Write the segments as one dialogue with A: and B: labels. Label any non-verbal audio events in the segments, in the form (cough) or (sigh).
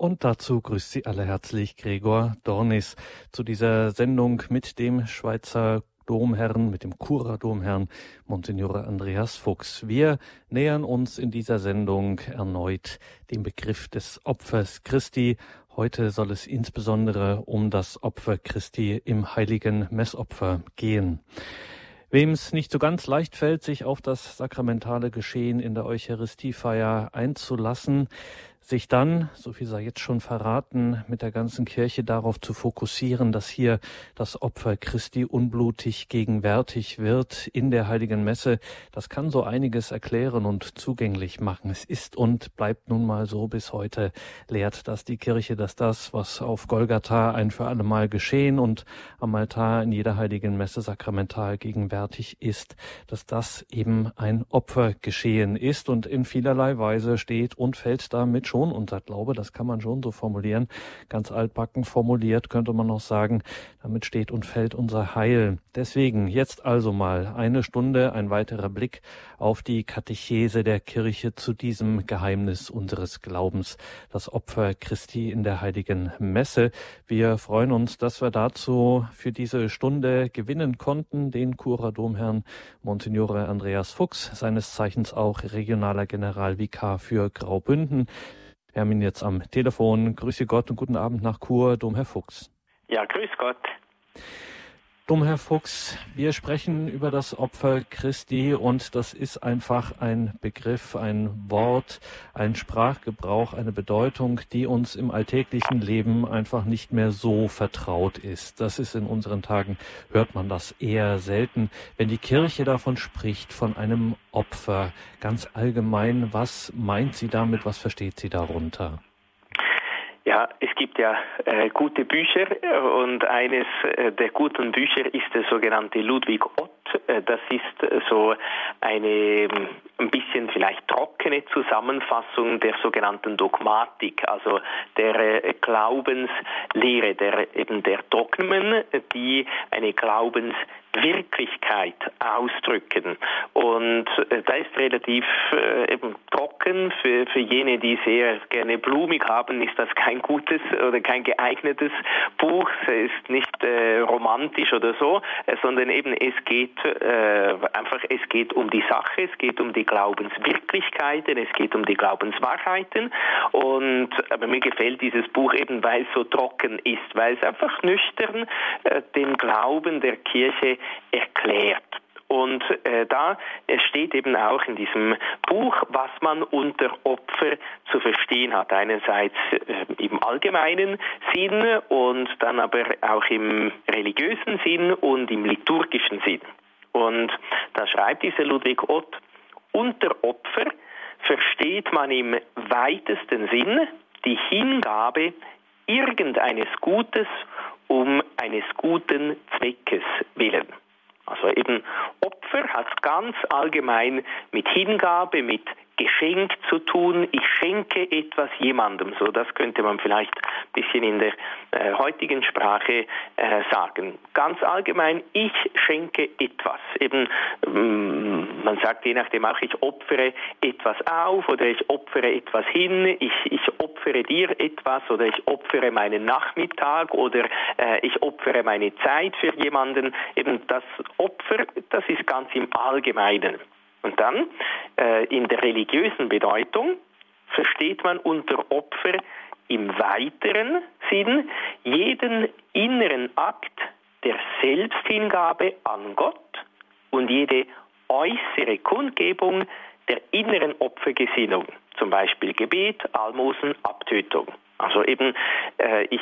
A: Und dazu grüßt Sie alle herzlich Gregor Dornis zu dieser Sendung mit dem Schweizer Domherrn, mit dem Kura-Domherrn Monsignore Andreas Fuchs. Wir nähern uns in dieser Sendung erneut dem Begriff des Opfers Christi. Heute soll es insbesondere um das Opfer Christi im heiligen Messopfer gehen. Wem es nicht so ganz leicht fällt, sich auf das sakramentale Geschehen in der Eucharistiefeier einzulassen, sich dann, so viel sei jetzt schon verraten, mit der ganzen Kirche darauf zu fokussieren, dass hier das Opfer Christi unblutig gegenwärtig wird in der heiligen Messe, das kann so einiges erklären und zugänglich machen. Es ist und bleibt nun mal so bis heute lehrt, dass die Kirche, dass das, was auf Golgatha ein für alle Mal geschehen und am Altar in jeder heiligen Messe sakramental gegenwärtig ist, dass das eben ein Opfer geschehen ist und in vielerlei Weise steht und fällt damit schon schon unser Glaube, das kann man schon so formulieren. Ganz altbacken formuliert könnte man auch sagen, damit steht und fällt unser Heil. Deswegen jetzt also mal eine Stunde, ein weiterer Blick auf die Katechese der Kirche zu diesem Geheimnis unseres Glaubens, das Opfer Christi in der heiligen Messe. Wir freuen uns, dass wir dazu für diese Stunde gewinnen konnten, den Kuradomherrn Monsignore Andreas Fuchs, seines Zeichens auch regionaler Generalvikar für Graubünden. Wir haben ihn jetzt am Telefon. Grüße Gott und guten Abend nach Chur, Domherr Fuchs.
B: Ja, grüß Gott.
A: Domherr Fuchs, wir sprechen über das Opfer Christi und das ist einfach ein Begriff, ein Wort, ein Sprachgebrauch, eine Bedeutung, die uns im alltäglichen Leben einfach nicht mehr so vertraut ist. Das ist in unseren Tagen, hört man das eher selten. Wenn die Kirche davon spricht, von einem Opfer, ganz allgemein, was meint sie damit, was versteht sie darunter?
B: Ja, es gibt ja äh, gute Bücher und eines äh, der guten Bücher ist der sogenannte Ludwig Ott. Äh, das ist so eine ähm, ein bisschen vielleicht trockene Zusammenfassung der sogenannten Dogmatik, also der äh, Glaubenslehre, der eben der Dogmen, die eine Glaubens Wirklichkeit ausdrücken. Und äh, da ist relativ äh, eben trocken. Für, für jene, die sehr gerne blumig haben, ist das kein gutes oder kein geeignetes Buch. Es ist nicht äh, romantisch oder so, äh, sondern eben es geht äh, einfach, es geht um die Sache, es geht um die Glaubenswirklichkeiten, es geht um die Glaubenswahrheiten. Und aber mir gefällt dieses Buch eben, weil es so trocken ist, weil es einfach nüchtern äh, den Glauben der Kirche erklärt. Und äh, da steht eben auch in diesem Buch, was man unter Opfer zu verstehen hat. Einerseits äh, im allgemeinen Sinn und dann aber auch im religiösen Sinn und im liturgischen Sinn. Und da schreibt dieser Ludwig Ott, unter Opfer versteht man im weitesten Sinn die Hingabe irgendeines Gutes um eines guten Zweckes willen. Also eben Opfer hat ganz allgemein mit Hingabe, mit Geschenk zu tun. Ich schenke etwas jemandem. So, das könnte man vielleicht ein bisschen in der äh, heutigen Sprache äh, sagen. Ganz allgemein, ich schenke etwas. Eben, ähm, man sagt je nachdem auch, ich opfere etwas auf oder ich opfere etwas hin. Ich, ich opfere dir etwas oder ich opfere meinen Nachmittag oder äh, ich opfere meine Zeit für jemanden. Eben das Opfer, das ist ganz im Allgemeinen. Und dann äh, in der religiösen Bedeutung versteht man unter Opfer im weiteren Sinn jeden inneren Akt der Selbsthingabe an Gott und jede äußere Kundgebung der inneren Opfergesinnung, zum Beispiel Gebet, Almosen, Abtötung. Also eben, äh, ich,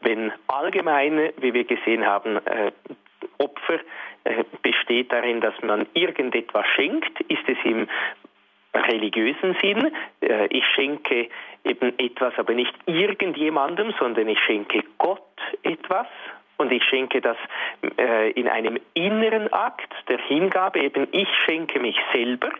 B: wenn allgemein, wie wir gesehen haben, äh, Opfer äh, besteht darin, dass man irgendetwas schenkt, ist es im religiösen Sinn. Äh, ich schenke eben etwas, aber nicht irgendjemandem, sondern ich schenke Gott etwas. Und ich schenke das äh, in einem inneren Akt der Hingabe, eben ich schenke mich selber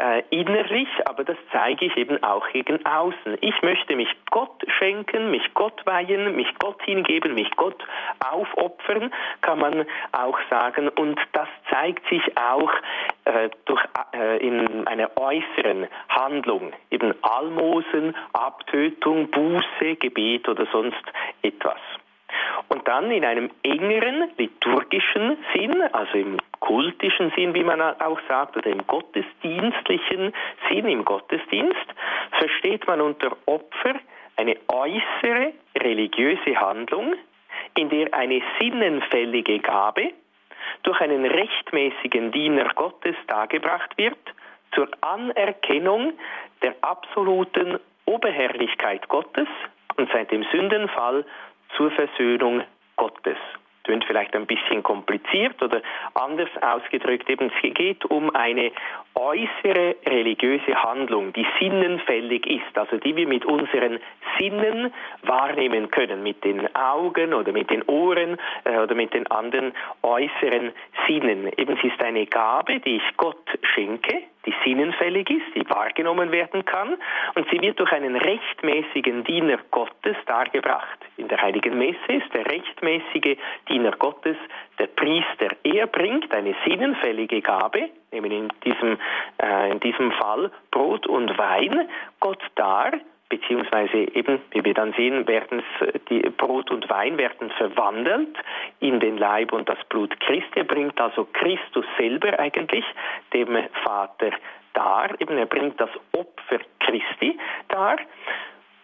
B: äh, innerlich, aber das zeige ich eben auch gegen außen. Ich möchte mich Gott schenken, mich Gott weihen, mich Gott hingeben, mich Gott aufopfern, kann man auch sagen. Und das zeigt sich auch äh, durch, äh, in einer äußeren Handlung, eben Almosen, Abtötung, Buße, Gebet oder sonst etwas. Und dann in einem engeren liturgischen Sinn, also im kultischen Sinn, wie man auch sagt, oder im gottesdienstlichen Sinn, im Gottesdienst, versteht man unter Opfer eine äußere religiöse Handlung, in der eine sinnenfällige Gabe durch einen rechtmäßigen Diener Gottes dargebracht wird, zur Anerkennung der absoluten Oberherrlichkeit Gottes und seit dem Sündenfall zur Versöhnung Gottes. Tönt vielleicht ein bisschen kompliziert oder anders ausgedrückt, eben es geht um eine äußere religiöse Handlung, die sinnenfällig ist, also die wir mit unseren Sinnen wahrnehmen können, mit den Augen oder mit den Ohren äh, oder mit den anderen äußeren Sinnen. Eben es ist eine Gabe, die ich Gott schenke, die sinnenfällig ist, die wahrgenommen werden kann und sie wird durch einen rechtmäßigen Diener Gottes dargebracht. In der heiligen Messe ist der rechtmäßige Diener Gottes der Priester. Er bringt eine sinnenfällige Gabe, nämlich in diesem, äh, in diesem Fall Brot und Wein, Gott dar, beziehungsweise eben, wie wir dann sehen, werden die Brot und Wein werden verwandelt in den Leib und das Blut Christi. Er bringt also Christus selber eigentlich dem Vater dar. Eben, er bringt das Opfer Christi dar.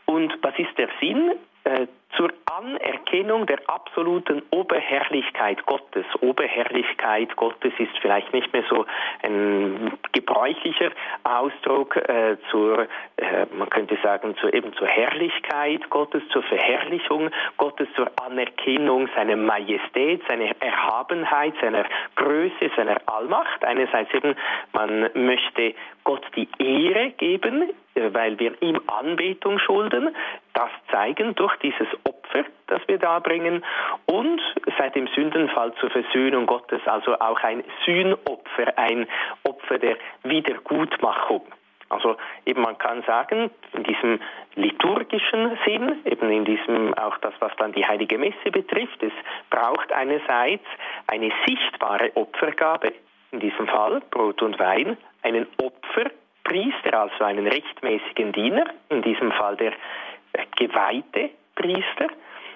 B: Und was ist der Sinn? Äh, zur Anerkennung der absoluten Oberherrlichkeit Gottes. Oberherrlichkeit Gottes ist vielleicht nicht mehr so ein gebräuchlicher Ausdruck äh, zur, äh, man könnte sagen, zur, eben zur Herrlichkeit Gottes, zur Verherrlichung Gottes, zur Anerkennung seiner Majestät, seiner Erhabenheit, seiner Größe, seiner Allmacht. Einerseits eben, man möchte Gott die Ehre geben, weil wir ihm Anbetung schulden, das zeigen durch dieses Opfer, das wir da bringen und seit dem Sündenfall zur Versöhnung Gottes, also auch ein Sühnopfer, ein Opfer der Wiedergutmachung. Also eben man kann sagen, in diesem liturgischen Sinn, eben in diesem auch das, was dann die heilige Messe betrifft, es braucht einerseits eine sichtbare Opfergabe, in diesem Fall Brot und Wein, einen Opferpriester, also einen rechtmäßigen Diener, in diesem Fall der geweihte Priester,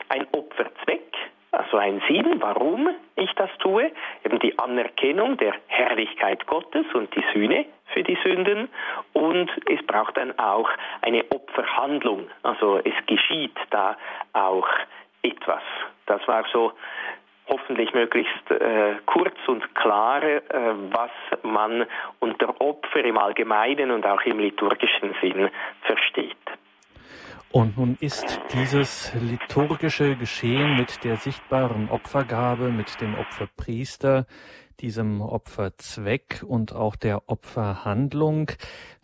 B: ein Opferzweck, also ein Sinn, warum ich das tue, eben die Anerkennung der Herrlichkeit Gottes und die Sühne für die Sünden und es braucht dann auch eine Opferhandlung, also es geschieht da auch etwas. Das war so hoffentlich möglichst äh, kurz und klar, äh, was man unter Opfer im Allgemeinen und auch im liturgischen Sinn versteht.
A: Und nun ist dieses liturgische Geschehen mit der sichtbaren Opfergabe, mit dem Opferpriester, diesem Opferzweck und auch der Opferhandlung,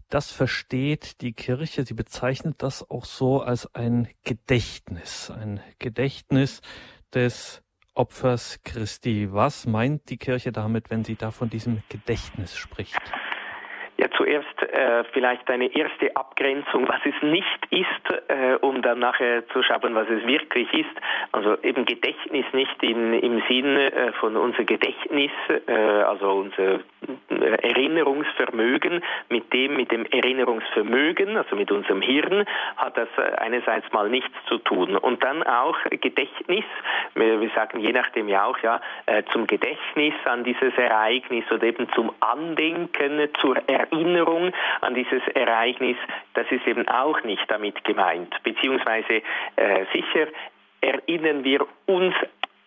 A: das versteht die Kirche, sie bezeichnet das auch so als ein Gedächtnis, ein Gedächtnis des Opfers Christi. Was meint die Kirche damit, wenn sie da von diesem Gedächtnis spricht?
B: Ja, zuerst äh, vielleicht eine erste Abgrenzung, was es nicht ist, äh, um dann nachher zu schauen, was es wirklich ist. Also eben Gedächtnis nicht in, im Sinne äh, von unser Gedächtnis, äh, also unser Erinnerungsvermögen, mit dem, mit dem Erinnerungsvermögen, also mit unserem Hirn, hat das äh, einerseits mal nichts zu tun. Und dann auch Gedächtnis, wir, sagen je nachdem ja auch, ja, äh, zum Gedächtnis an dieses Ereignis oder eben zum Andenken, zur Erinnerung an dieses Ereignis, das ist eben auch nicht damit gemeint. Beziehungsweise äh, sicher erinnern wir uns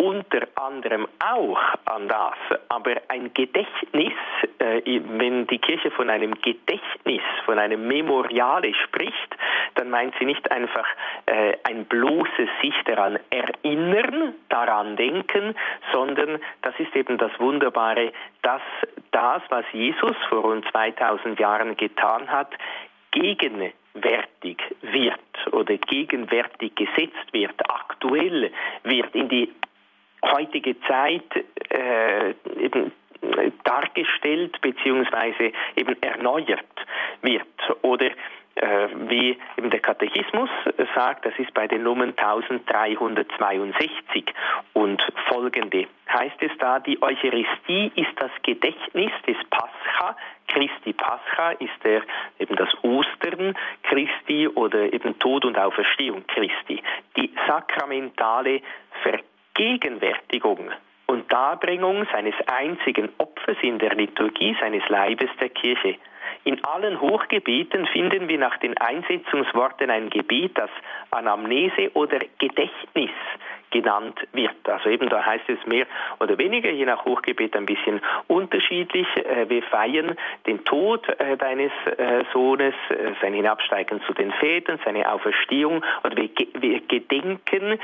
B: unter anderem auch an das. Aber ein Gedächtnis, äh, wenn die Kirche von einem Gedächtnis, von einem Memoriale spricht, dann meint sie nicht einfach äh, ein bloßes sich daran erinnern, daran denken, sondern das ist eben das Wunderbare, dass das, was Jesus vor rund 2000 Jahren getan hat, gegenwärtig wird oder gegenwärtig gesetzt wird, aktuell wird, in die heutige Zeit äh, eben dargestellt bzw. eben erneuert wird. Oder äh, wie eben der Katechismus sagt, das ist bei den Nummern 1362 und folgende. Heißt es da, die Eucharistie ist das Gedächtnis des Pascha. Christi Pascha ist der, eben das Ostern Christi oder eben Tod und Auferstehung Christi. Die sakramentale Vergegenwärtigung und Darbringung seines einzigen Opfers in der Liturgie seines Leibes der Kirche. In allen Hochgebeten finden wir nach den Einsetzungsworten ein Gebet, das Anamnese oder Gedächtnis genannt wird. Also eben da heißt es mehr oder weniger, je nach Hochgebet ein bisschen unterschiedlich. Äh, wir feiern den Tod äh, deines äh, Sohnes, sein Hinabsteigen zu den Vätern, seine Auferstehung und wir, gedenken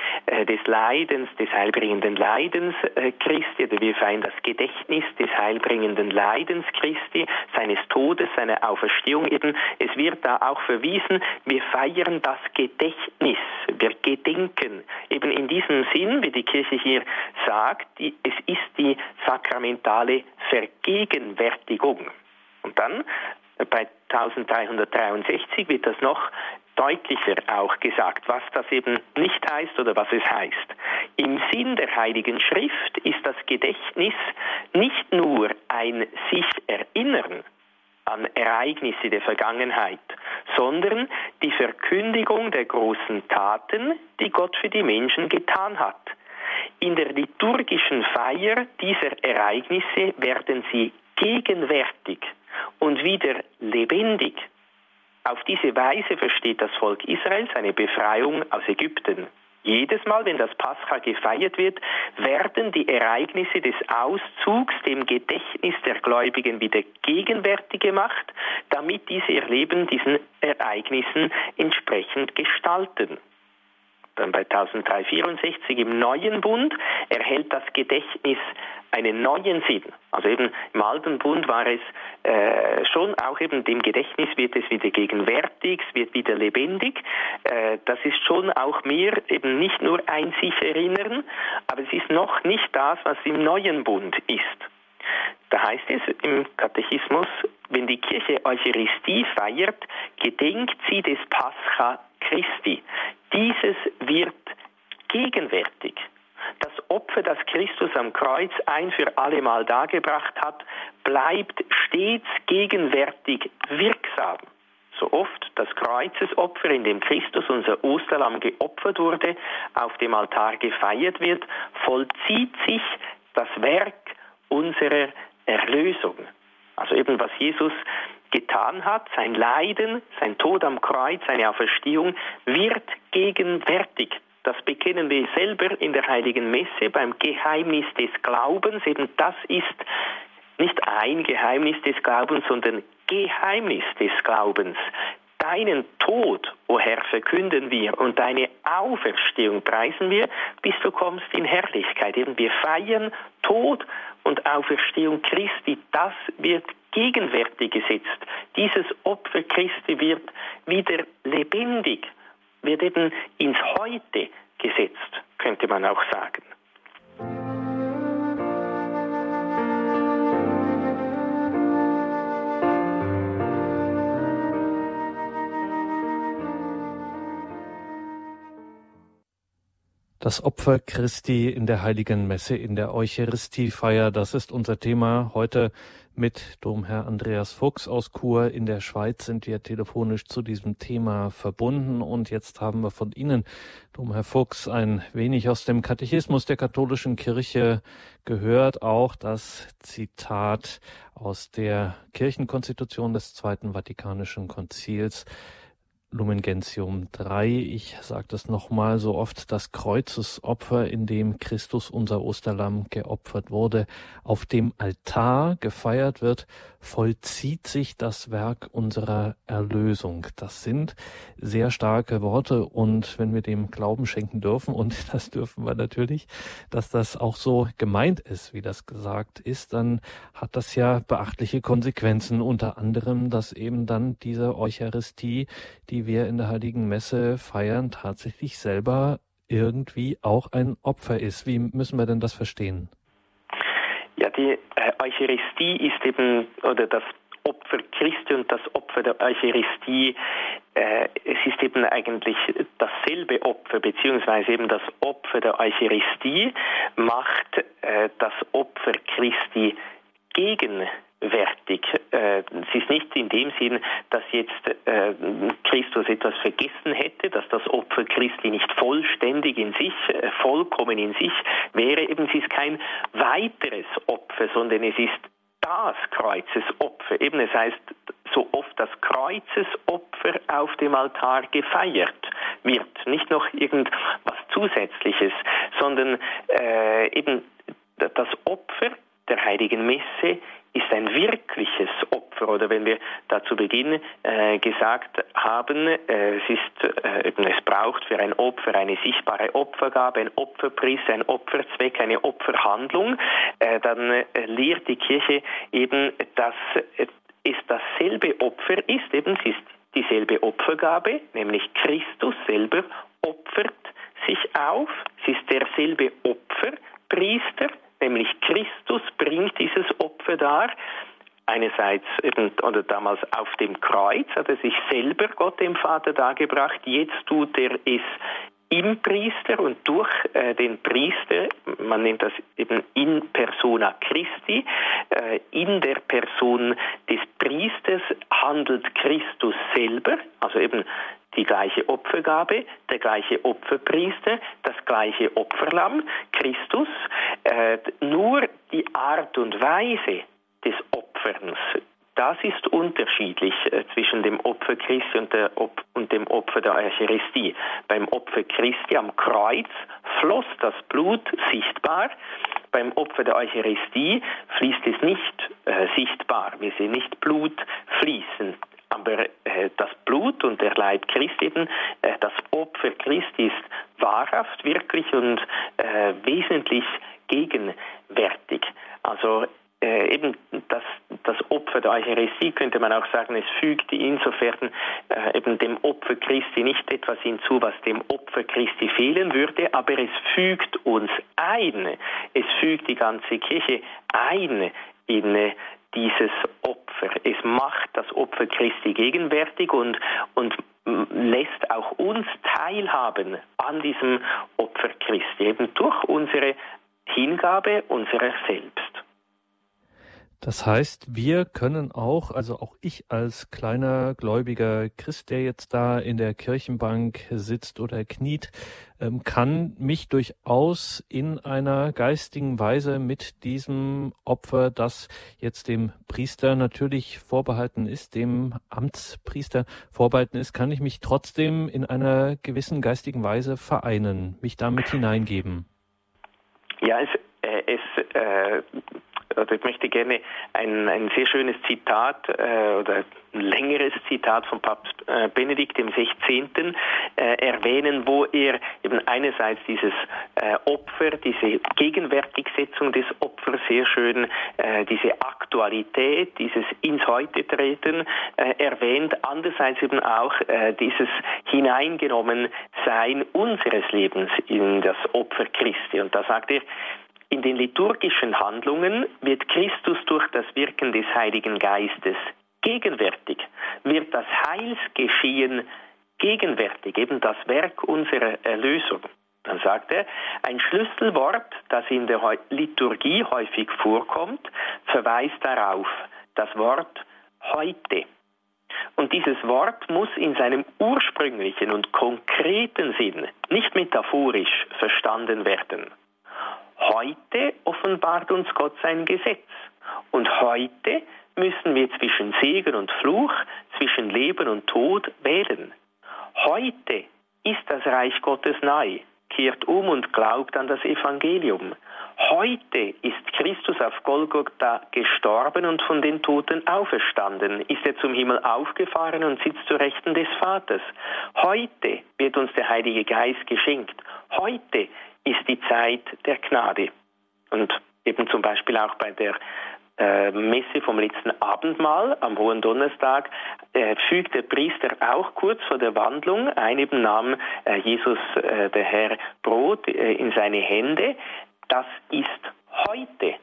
B: des Leidens, des heilbringenden Leidens Christi, oder wir feiern das Gedächtnis des heilbringenden Leidens Christi, seines Todes, seiner Auferstehung eben. Es wird da auch verwiesen, wir feiern das Gedächtnis, wir gedenken eben in diesem diesem Sinn, wie die Kirche hier sagt, die, es ist die sakramentale Vergegenwärtigung. Und dann bei 1363 wird das noch deutlicher auch gesagt, was das eben nicht heißt oder was es heißt. Im Sinn der Heiligen Schrift ist das Gedächtnis nicht nur ein sich erinnern an Ereignisse der Vergangenheit, sondern die Verkündigung der großen Taten, die Gott für die Menschen getan hat. In der liturgischen Feier dieser Ereignisse werden sie gegenwärtig und wieder lebendig. Auf diese Weise versteht das Volk Israel seine Befreiung aus Ägypten. Jedes Mal, wenn das Pascha gefeiert wird, werden die Ereignisse des Auszugs dem Gedächtnis der Gläubigen wieder gegenwärtig gemacht, damit diese ihr Leben diesen Ereignissen entsprechend gestalten. Dann bei 1364 im Neuen Bund erhält das Gedächtnis einen neuen Sinn. Also eben im Alten Bund war es äh, schon auch eben dem Gedächtnis wird es wieder gegenwärtig, es wird wieder lebendig. Äh, das ist schon auch mehr eben nicht nur ein sich erinnern, aber es ist noch nicht das, was im Neuen Bund ist. Da heißt es im Katechismus, wenn die Kirche Eucharistie feiert, gedenkt sie des Pascha Christi. Dieses wird gegenwärtig. Das Opfer, das Christus am Kreuz ein für allemal dargebracht hat, bleibt stets gegenwärtig wirksam. So oft das Kreuzesopfer, in dem Christus, unser Osterlamm, geopfert wurde, auf dem Altar gefeiert wird, vollzieht sich das Werk unserer Erlösung. Also eben was Jesus getan hat, sein Leiden, sein Tod am Kreuz, seine Auferstehung, wird gegenwärtig. Das bekennen wir selber in der Heiligen Messe beim Geheimnis des Glaubens. Eben das ist nicht ein Geheimnis des Glaubens, sondern Geheimnis des Glaubens. Deinen Tod, o oh Herr, verkünden wir und deine Auferstehung preisen wir, bis du kommst in Herrlichkeit. Eben wir feiern Tod und Auferstehung Christi. Das wird gegenwärtig gesetzt. Dieses Opfer Christi wird wieder lebendig, wird eben ins Heute gesetzt, könnte man auch sagen.
A: Das Opfer Christi in der heiligen Messe, in der Eucharistiefeier, das ist unser Thema heute mit Domherr Andreas Fuchs aus Chur. In der Schweiz sind wir telefonisch zu diesem Thema verbunden. Und jetzt haben wir von Ihnen, Domherr Fuchs, ein wenig aus dem Katechismus der katholischen Kirche gehört, auch das Zitat aus der Kirchenkonstitution des Zweiten Vatikanischen Konzils Lumen Gentium 3. Ich sage das nochmal so oft, das Kreuzesopfer, in dem Christus, unser Osterlamm, geopfert wurde, auf dem Altar gefeiert wird, vollzieht sich das Werk unserer Erlösung. Das sind sehr starke Worte und wenn wir dem Glauben schenken dürfen, und (laughs) das dürfen wir natürlich, dass das auch so gemeint ist, wie das gesagt ist, dann hat das ja beachtliche Konsequenzen, unter anderem, dass eben dann diese Eucharistie, die wir in der Heiligen Messe feiern, tatsächlich selber irgendwie auch ein Opfer ist. Wie müssen wir denn das verstehen?
B: Ja, die äh, Eucharistie ist eben, oder das Opfer Christi und das Opfer der Eucharistie, äh, es ist eben eigentlich dasselbe Opfer, beziehungsweise eben das Opfer der Eucharistie macht äh, das Opfer Christi gegenwärtig. Äh, es ist nicht in dem Sinn, dass jetzt äh, Christus etwas vergessen hätte, dass das Opfer Christi nicht vollständig in sich, äh, vollkommen in sich wäre. Eben, es ist kein weiteres Opfer, sondern es ist das Kreuzesopfer. Eben es heißt so oft das Kreuzesopfer auf dem Altar gefeiert wird. Nicht noch irgendwas Zusätzliches, sondern äh, eben das Opfer der heiligen Messe ist ein wirkliches Opfer. Oder wenn wir da zu Beginn äh, gesagt haben, äh, es, ist, äh, es braucht für ein Opfer eine sichtbare Opfergabe, ein Opferpreis, ein Opferzweck, eine Opferhandlung, äh, dann äh, lehrt die Kirche eben, dass es dasselbe Opfer ist, eben es ist dieselbe Opfergabe, nämlich Christus selber opfert sich auf, es ist derselbe Opferpriester, nämlich Christus bringt dieses Opfer dar. Einerseits eben, oder damals auf dem Kreuz hat er sich selber Gott dem Vater dargebracht, jetzt tut er es im Priester und durch äh, den Priester, man nennt das eben in persona Christi, äh, in der Person des Priesters handelt Christus selber, also eben die gleiche Opfergabe, der gleiche Opferpriester, das gleiche Opferlamm, Christus, äh, nur die Art und Weise des Opferns, das ist unterschiedlich äh, zwischen dem Opfer Christi und, Op und, dem Opfer der Eucharistie. Beim Opfer Christi am Kreuz floss das Blut sichtbar. Beim Opfer der Eucharistie fließt es nicht äh, sichtbar. Wir sehen nicht Blut fließen. Aber äh, das Blut und der Leib Christi, eben, äh, das Opfer Christi ist wahrhaft, wirklich und äh, wesentlich gegenwärtig. Also äh, eben das, das Opfer der Eucharistie könnte man auch sagen, es fügt insofern äh, eben dem Opfer Christi nicht etwas hinzu, was dem Opfer Christi fehlen würde, aber es fügt uns ein, es fügt die ganze Kirche ein in äh, dieses Opfer. Es macht das Opfer Christi gegenwärtig und, und lässt auch uns teilhaben an diesem Opfer Christi, eben durch unsere Hingabe unserer selbst.
A: Das heißt, wir können auch, also auch ich als kleiner gläubiger Christ, der jetzt da in der Kirchenbank sitzt oder kniet, ähm, kann mich durchaus in einer geistigen Weise mit diesem Opfer, das jetzt dem Priester natürlich vorbehalten ist, dem Amtspriester vorbehalten ist, kann ich mich trotzdem in einer gewissen geistigen Weise vereinen, mich damit hineingeben.
B: Ja, es, äh, es äh, also ich möchte gerne ein, ein sehr schönes Zitat äh, oder ein längeres Zitat von Papst äh, Benedikt dem 16. Äh, erwähnen, wo er eben einerseits dieses äh, Opfer, diese Gegenwärtigsetzung des Opfers sehr schön, äh, diese Aktualität, dieses ins Heute treten äh, erwähnt, andererseits eben auch äh, dieses Hineingenommensein unseres Lebens in das Opfer Christi. Und da sagt er, in den liturgischen Handlungen wird Christus durch das Wirken des Heiligen Geistes gegenwärtig, wird das Heilsgeschehen gegenwärtig, eben das Werk unserer Erlösung. Dann sagt er, ein Schlüsselwort, das in der Liturgie häufig vorkommt, verweist darauf, das Wort heute. Und dieses Wort muss in seinem ursprünglichen und konkreten Sinn, nicht metaphorisch, verstanden werden. Heute offenbart uns Gott sein Gesetz. Und heute müssen wir zwischen Segen und Fluch, zwischen Leben und Tod wählen. Heute ist das Reich Gottes nahe. Kehrt um und glaubt an das Evangelium. Heute ist Christus auf Golgotha gestorben und von den Toten auferstanden, ist er zum Himmel aufgefahren und sitzt zu Rechten des Vaters. Heute wird uns der Heilige Geist geschenkt. Heute ist die Zeit der Gnade. Und eben zum Beispiel auch bei der äh, Messe vom letzten Abendmahl am Hohen Donnerstag äh, fügt der Priester auch kurz vor der Wandlung ein, eben nahm äh, Jesus, äh, der Herr, Brot äh, in seine Hände. Das ist heute.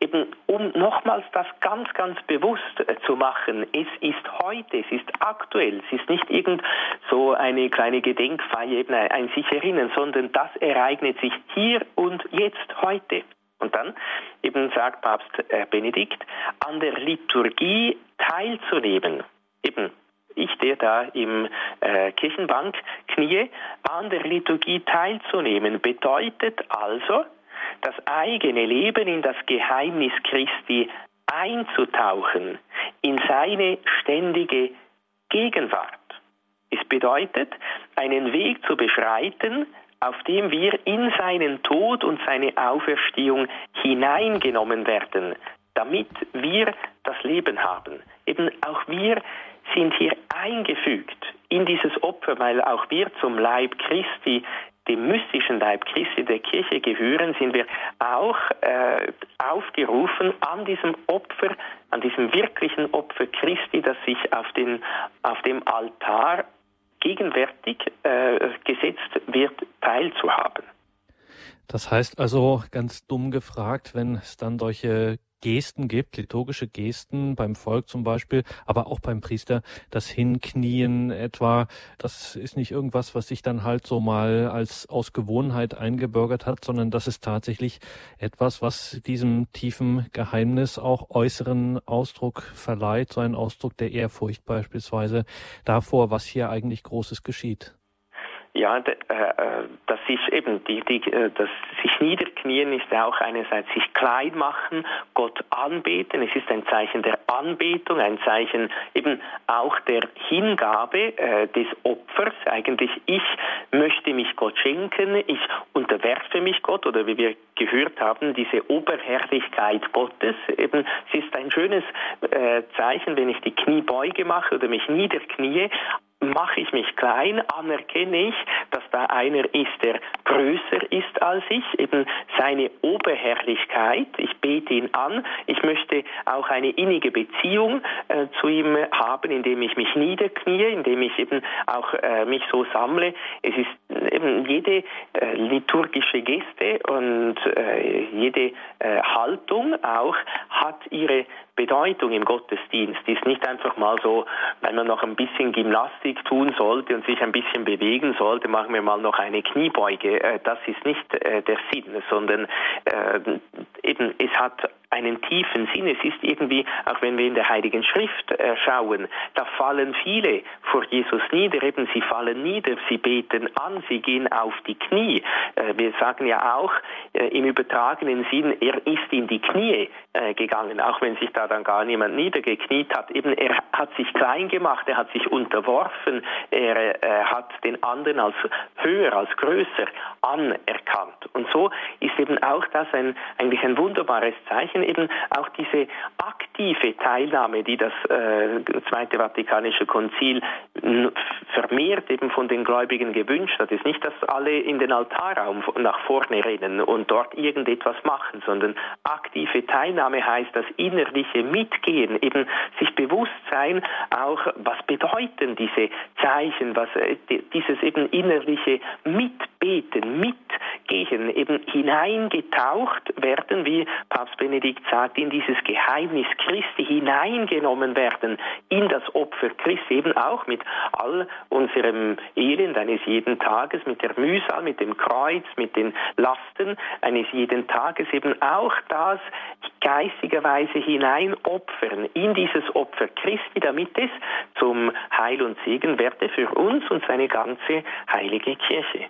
B: Eben um nochmals das ganz, ganz bewusst äh, zu machen, es ist heute, es ist aktuell, es ist nicht irgend so eine kleine Gedenkfeier, eben ein, sich erinnern, sondern das ereignet sich hier und jetzt heute. Und dann eben sagt Papst äh, Benedikt, an der Liturgie teilzunehmen. Eben ich, der da im äh, Kirchenbank knie, an der Liturgie teilzunehmen, bedeutet also, das eigene Leben in das Geheimnis Christi einzutauchen, in seine ständige Gegenwart. Es bedeutet, einen Weg zu beschreiten, auf dem wir in seinen Tod und seine Auferstehung hineingenommen werden, damit wir das Leben haben. Eben auch wir sind hier eingefügt in dieses Opfer, weil auch wir zum Leib Christi dem mystischen Leib Christi der Kirche gehören, sind wir auch äh, aufgerufen, an diesem Opfer, an diesem wirklichen Opfer Christi, das sich auf, den, auf dem Altar gegenwärtig äh, gesetzt wird, teilzuhaben.
A: Das heißt also, ganz dumm gefragt, wenn es dann solche Gesten gibt, liturgische Gesten beim Volk zum Beispiel, aber auch beim Priester, das Hinknien etwa, das ist nicht irgendwas, was sich dann halt so mal als aus Gewohnheit eingebürgert hat, sondern das ist tatsächlich etwas, was diesem tiefen Geheimnis auch äußeren Ausdruck verleiht, so ein Ausdruck der Ehrfurcht beispielsweise davor, was hier eigentlich Großes geschieht.
B: Ja, äh, äh, das ist eben die, die, äh, das sich niederknien ist auch einerseits sich klein machen, Gott anbeten. Es ist ein Zeichen der Anbetung, ein Zeichen eben auch der Hingabe äh, des Opfers. Eigentlich ich möchte mich Gott schenken, ich unterwerfe mich Gott oder wie wir gehört haben, diese Oberherrlichkeit Gottes. Eben, es ist ein schönes äh, Zeichen, wenn ich die Kniebeuge mache oder mich niederknie, mache ich mich klein, anerkenne ich, dass da einer ist, der größer ist als ich, eben seine Oberherrlichkeit. Ich bete ihn an. Ich möchte auch eine innige Beziehung äh, zu ihm haben, indem ich mich niederknie, indem ich eben auch äh, mich so sammle. Es ist eben jede äh, liturgische Geste und äh, jede äh, Haltung auch hat ihre Bedeutung im Gottesdienst ist nicht einfach mal so, wenn man noch ein bisschen Gymnastik tun sollte und sich ein bisschen bewegen sollte, machen wir mal noch eine Kniebeuge. Äh, das ist nicht äh, der Sinn, sondern äh, eben es hat einen tiefen Sinn. Es ist irgendwie, auch wenn wir in der Heiligen Schrift äh, schauen, da fallen viele vor Jesus nieder, eben sie fallen nieder, sie beten an, sie gehen auf die Knie. Äh, wir sagen ja auch äh, im übertragenen Sinn, er ist in die Knie gegangen, auch wenn sich da dann gar niemand niedergekniet hat. Eben er hat sich klein gemacht, er hat sich unterworfen, er hat den anderen als höher, als größer anerkannt. Und so ist eben auch das ein, eigentlich ein wunderbares Zeichen, eben auch diese aktive Teilnahme, die das äh, Zweite Vatikanische Konzil vermehrt eben von den Gläubigen gewünscht hat. Es ist nicht, dass alle in den Altarraum nach vorne rennen und dort irgendetwas machen, sondern aktive Teilnahme heißt das innerliche Mitgehen, eben sich bewusst sein, auch was bedeuten diese Zeichen, was äh, dieses eben innerliche Mitbeten, Mitgehen, eben hineingetaucht werden, wie Papst Benedikt sagt, in dieses Geheimnis Christi hineingenommen werden, in das Opfer Christi, eben auch mit all unserem Elend eines jeden Tages, mit der Mühsal, mit dem Kreuz, mit den Lasten eines jeden Tages, eben auch das geistigerweise hineinopfern in dieses Opfer Christi, damit es zum Heil und Segen werde für uns und seine ganze heilige Kirche.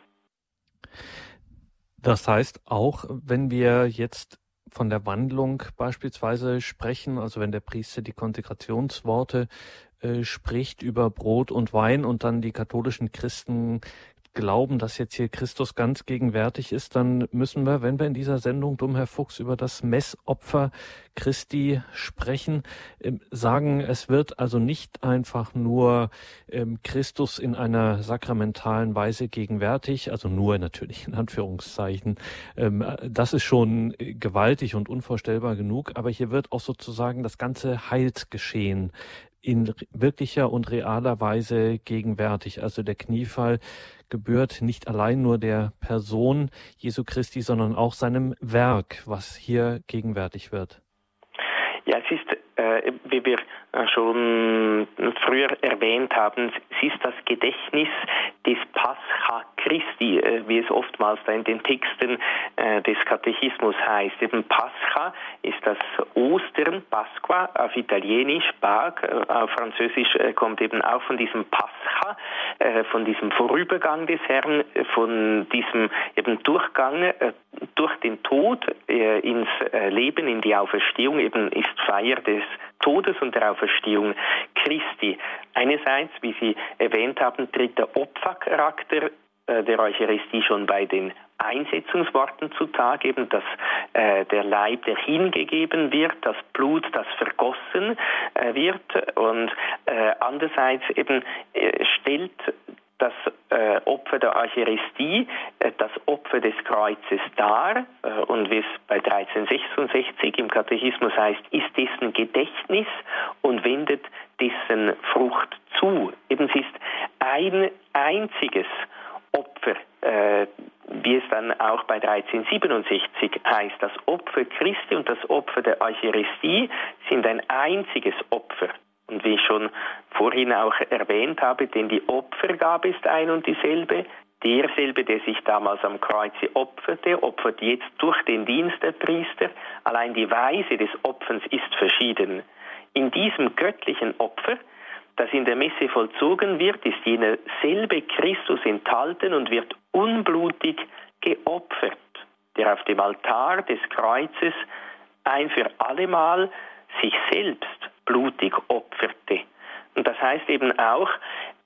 A: Das heißt, auch wenn wir jetzt von der Wandlung beispielsweise sprechen, also wenn der Priester die Konsekrationsworte äh, spricht über Brot und Wein und dann die katholischen Christen glauben, dass jetzt hier Christus ganz gegenwärtig ist, dann müssen wir, wenn wir in dieser Sendung Dumm Herr Fuchs über das Messopfer Christi sprechen, ähm, sagen, es wird also nicht einfach nur ähm, Christus in einer sakramentalen Weise gegenwärtig, also nur natürlich in Anführungszeichen. Ähm, das ist schon gewaltig und unvorstellbar genug, aber hier wird auch sozusagen das ganze Heilsgeschehen in wirklicher und realer Weise gegenwärtig. Also der Kniefall gebührt nicht allein nur der Person Jesu Christi, sondern auch seinem Werk, was hier gegenwärtig wird.
B: Ja, es ist, wie wir schon früher erwähnt haben, es ist das Gedächtnis des Pascha Christi, äh, wie es oftmals in den Texten äh, des Katechismus heißt. Eben Pascha ist das Ostern, Pasqua auf Italienisch, Pag, äh, auf Französisch kommt eben auch von diesem Pascha, von diesem Vorübergang des Herrn, von diesem eben Durchgang durch den Tod ins Leben, in die Auferstehung, eben ist Feier des Todes und der Auferstehung Christi. Einerseits, wie Sie erwähnt haben, tritt der Opfercharakter äh, der Eucharistie schon bei den Einsetzungsworten zutage, eben dass äh, der Leib, der hingegeben wird, das Blut, das vergossen äh, wird und äh, andererseits eben äh, stellt das äh, Opfer der Eucharistie, äh, das Opfer des Kreuzes dar äh, und wie es bei 1366 im Katechismus heißt, ist dessen Gedächtnis und wendet dessen Frucht zu. Eben es ist ein einziges Opfer, äh, wie es dann auch bei 1367 heißt, das Opfer Christi und das Opfer der Eucharistie sind ein einziges Opfer. Und wie ich schon vorhin auch erwähnt habe, denn die Opfergabe ist ein und dieselbe. Derselbe, der sich damals am Kreuze opferte, opfert jetzt durch den Dienst der Priester. Allein die Weise des Opferns ist verschieden. In diesem göttlichen Opfer, das in der Messe vollzogen wird, ist jener selbe Christus enthalten und wird unblutig geopfert, der auf dem Altar des Kreuzes ein für allemal sich selbst blutig opferte. Und das heißt eben auch,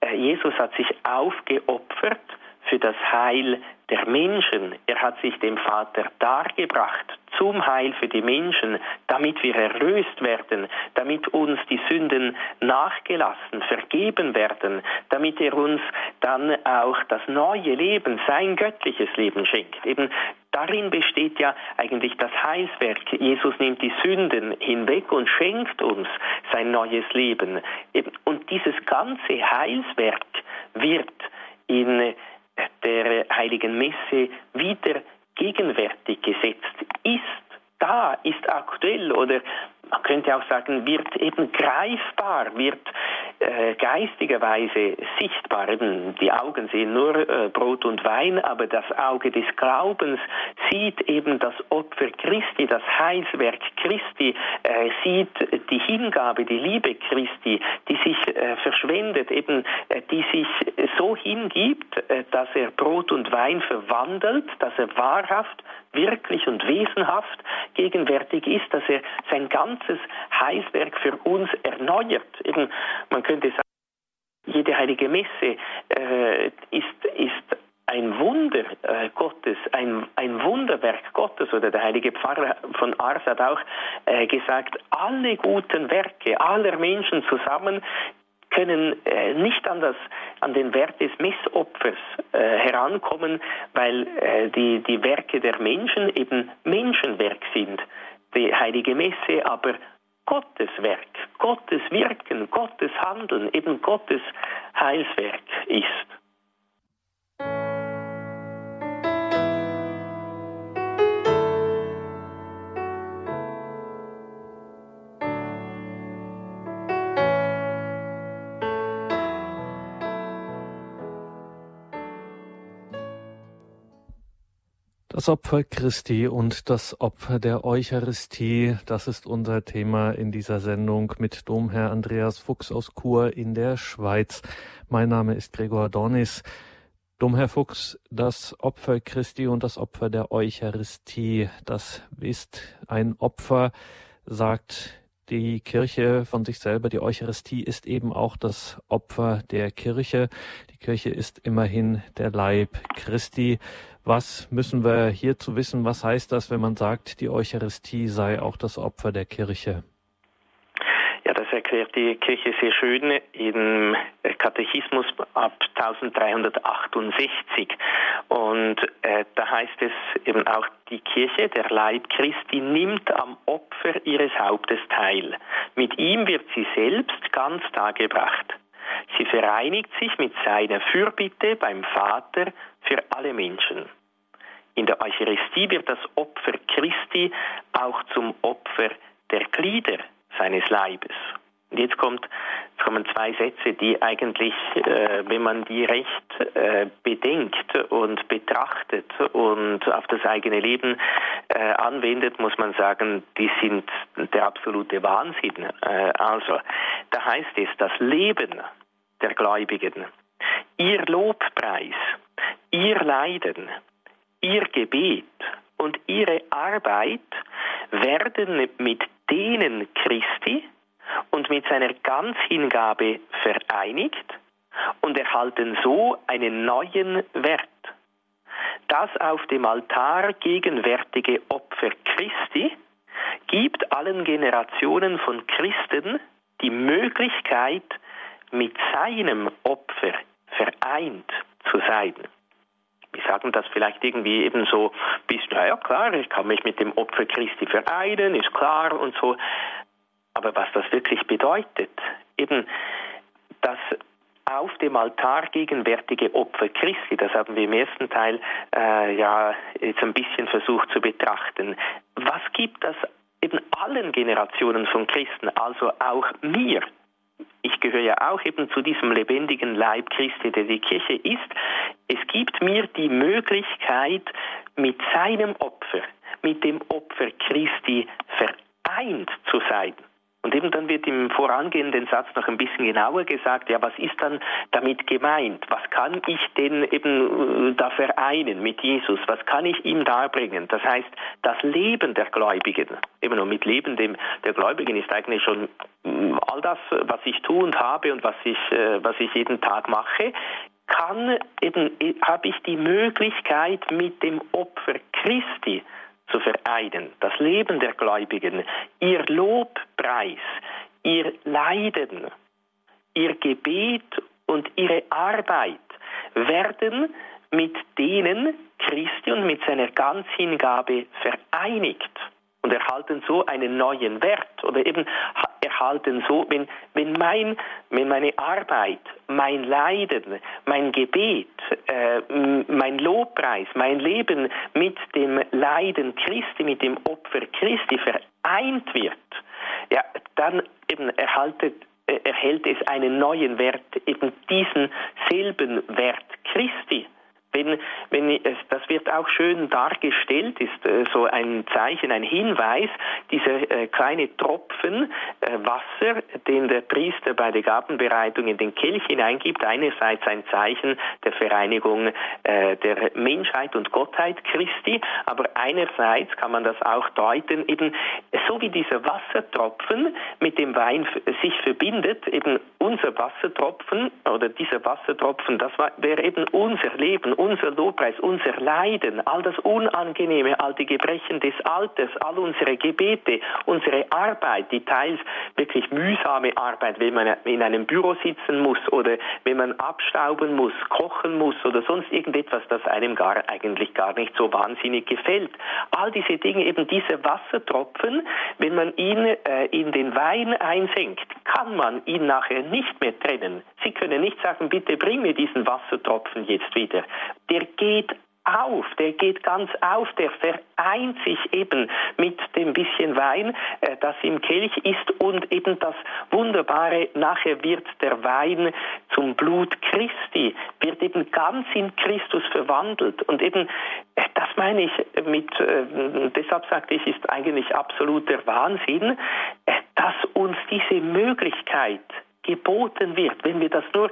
B: äh, Jesus hat sich aufgeopfert für das Heil der Menschen. Er hat sich dem Vater dargebracht zum Heil für die Menschen, damit wir erlöst werden, damit uns die Sünden nachgelassen, vergeben werden, damit er uns dann auch das neue Leben, sein göttliches Leben schenkt. Eben darin besteht ja eigentlich das Heilswerk. Jesus nimmt die Sünden hinweg und schenkt uns sein neues Leben. Und dieses ganze Heilswerk wird in der Heiligen Messe wieder gegenwärtig gesetzt ist, da, ist aktuell oder man könnte auch sagen, wird eben greifbar, wird äh, geistigerweise sichtbar. Eben die Augen sehen nur äh, Brot und Wein, aber das Auge des Glaubens sieht eben das Opfer Christi, das Heilswerk Christi, äh, sieht die Hingabe, die Liebe Christi, die sich äh, verschwendet, eben äh, die sich so hingibt, äh, dass er Brot und Wein verwandelt, dass er wahrhaft, wirklich und wesenhaft gegenwärtig ist, dass er sein ganzes Heilswerk für uns erneuert. Eben, man könnte sagen, jede heilige Messe äh, ist, ist ein Wunder äh, Gottes, ein, ein Wunderwerk Gottes. Oder der heilige Pfarrer von Ars hat auch äh, gesagt, alle guten Werke aller Menschen zusammen können äh, nicht an, das, an den Wert des Messopfers äh, herankommen, weil äh, die, die Werke der Menschen eben Menschenwerk sind. Die heilige Messe aber Gottes Werk, Gottes Wirken, Gottes Handeln, eben Gottes Heilswerk ist.
A: Das Opfer Christi und das Opfer der Eucharistie, das ist unser Thema in dieser Sendung mit Domherr Andreas Fuchs aus Chur in der Schweiz. Mein Name ist Gregor Dornis. Domherr Fuchs, das Opfer Christi und das Opfer der Eucharistie, das ist ein Opfer, sagt die Kirche von sich selber, die Eucharistie ist eben auch das Opfer der Kirche. Die Kirche ist immerhin der Leib Christi. Was müssen wir hierzu wissen? Was heißt das, wenn man sagt, die Eucharistie sei auch das Opfer der Kirche?
B: Erklärt die Kirche sehr schön im Katechismus ab 1368. Und äh, da heißt es eben auch, die Kirche, der Leib Christi, nimmt am Opfer ihres Hauptes teil. Mit ihm wird sie selbst ganz dargebracht. Sie vereinigt sich mit seiner Fürbitte beim Vater für alle Menschen. In der Eucharistie wird das Opfer Christi auch zum Opfer der Glieder seines Leibes. Und jetzt, kommt, jetzt kommen zwei Sätze, die eigentlich, äh, wenn man die recht äh, bedenkt und betrachtet und auf das eigene Leben äh, anwendet, muss man sagen, die sind der absolute Wahnsinn. Äh, also, da heißt es, das Leben der Gläubigen, ihr Lobpreis, ihr Leiden, ihr Gebet und ihre Arbeit werden mit denen Christi und mit seiner Ganzhingabe vereinigt und erhalten so einen neuen Wert. Das auf dem Altar gegenwärtige Opfer Christi gibt allen Generationen von Christen die Möglichkeit, mit seinem Opfer vereint zu sein. Wir sagen das vielleicht irgendwie eben so, bis, naja klar, ich kann mich mit dem Opfer Christi vereinen, ist klar und so. Aber was das wirklich bedeutet, eben das auf dem Altar gegenwärtige Opfer Christi, das haben wir im ersten Teil äh, ja jetzt ein bisschen versucht zu betrachten. Was gibt das eben allen Generationen von Christen, also auch mir, ich gehöre ja auch eben zu diesem lebendigen Leib Christi, der die Kirche ist. Es gibt mir die Möglichkeit, mit seinem Opfer, mit dem Opfer Christi vereint zu sein. Und eben dann wird im vorangehenden Satz noch ein bisschen genauer gesagt, ja, was ist dann damit gemeint? Was kann ich denn eben äh, da vereinen mit Jesus? Was kann ich ihm darbringen? Das heißt, das Leben der Gläubigen, eben nur mit Leben der Gläubigen ist eigentlich schon mm, all das, was ich tue und habe und was ich, äh, was ich jeden Tag mache, kann eben, äh, habe ich die Möglichkeit mit dem Opfer Christi, zu vereinen. Das Leben der Gläubigen, ihr Lobpreis, ihr Leiden, ihr Gebet und ihre Arbeit werden mit denen Christi und mit seiner Ganzhingabe vereinigt und erhalten so einen neuen Wert oder eben erhalten so, wenn, wenn, mein, wenn meine Arbeit, mein Leiden, mein Gebet, äh, mein Lobpreis, mein Leben mit dem Leiden Christi, mit dem Opfer Christi vereint wird, ja, dann eben erhaltet, äh, erhält es einen neuen Wert, eben diesen selben Wert Christi. Wenn, wenn es, das wird auch schön dargestellt, ist äh, so ein Zeichen, ein Hinweis, dieser äh, kleine Tropfen äh, Wasser, den der Priester bei der Gabenbereitung in den Kelch hineingibt, einerseits ein Zeichen der Vereinigung der Menschheit und Gottheit Christi, aber einerseits kann man das auch deuten, eben so wie dieser Wassertropfen mit dem Wein sich verbindet, eben unser Wassertropfen oder dieser Wassertropfen, das wäre eben unser Leben, unser Lobpreis, unser Leiden, all das Unangenehme, all die Gebrechen des Alters, all unsere Gebete, unsere Arbeit, die teils wirklich mühsame Arbeit, wenn man in einem Büro sitzen muss oder wenn man abstauben muss, kochen muss oder sonst irgendetwas, das einem gar eigentlich gar nicht so wahnsinnig gefällt. All diese Dinge, eben diese Wassertropfen, wenn man ihn äh, in den Wein einsenkt, kann man ihn nachher nicht mehr trennen. Sie können nicht sagen, bitte bring mir diesen Wassertropfen jetzt wieder der geht auf, der geht ganz auf, der vereint sich eben mit dem bisschen Wein, äh, das im Kelch ist und eben das Wunderbare, nachher wird der Wein zum Blut Christi, wird eben ganz in Christus verwandelt. Und eben, äh, das meine ich mit, äh, deshalb sagte ich, ist eigentlich absoluter Wahnsinn, dass uns diese Möglichkeit geboten wird, wenn wir das nur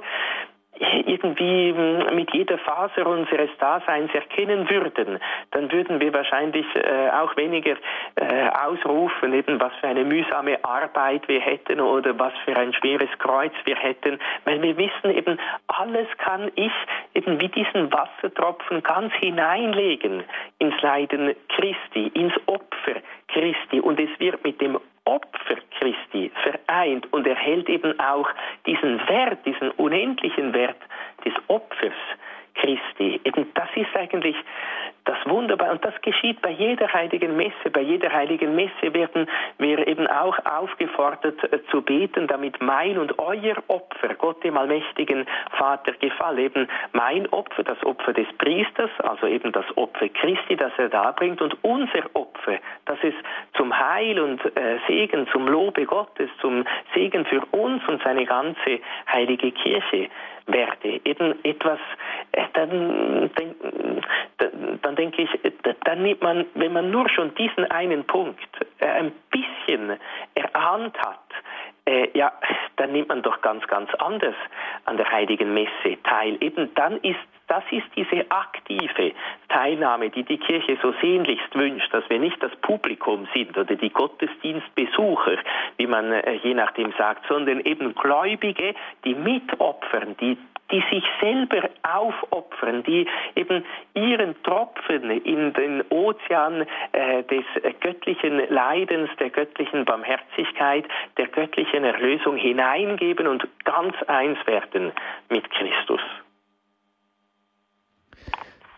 B: irgendwie hm, mit jeder Faser unseres Daseins erkennen würden, dann würden wir wahrscheinlich äh, auch weniger äh, ausrufen, eben was für eine mühsame Arbeit wir hätten oder was für ein schweres Kreuz wir hätten, weil wir wissen eben, alles kann ich eben wie diesen Wassertropfen ganz hineinlegen ins Leiden Christi, ins Opfer Christi. Und es wird mit dem Opfer Christi vereint und erhält eben auch diesen Wert, diesen unendlichen Wert des Opfers Christi. Eben das ist eigentlich das Wunderbare. Und das geschieht bei jeder heiligen Messe. Bei jeder heiligen Messe werden wir eben auch aufgefordert äh, zu beten, damit mein und euer Opfer Gott dem allmächtigen Vater gefallen. Eben mein Opfer, das Opfer des Priesters, also eben das Opfer Christi, das er darbringt und unser Opfer, dass es zum Heil und äh, Segen, zum Lobe Gottes, zum Segen für uns und seine ganze heilige Kirche werde. Eben etwas, äh, dann, dann, dann denke ich, dann nimmt man, wenn man nur schon diesen einen Punkt äh, ein bisschen erahnt hat, äh, ja, dann nimmt man doch ganz, ganz anders an der Heiligen Messe teil. Eben dann ist das ist diese aktive Teilnahme, die die Kirche so sehnlichst wünscht, dass wir nicht das Publikum sind oder die Gottesdienstbesucher, wie man äh, je nachdem sagt, sondern eben Gläubige, die mitopfern, die die sich selber aufopfern, die eben ihren Tropfen in den Ozean äh, des göttlichen Leidens, der göttlichen Barmherzigkeit, der göttlichen Erlösung hineingeben und ganz eins werden mit Christus.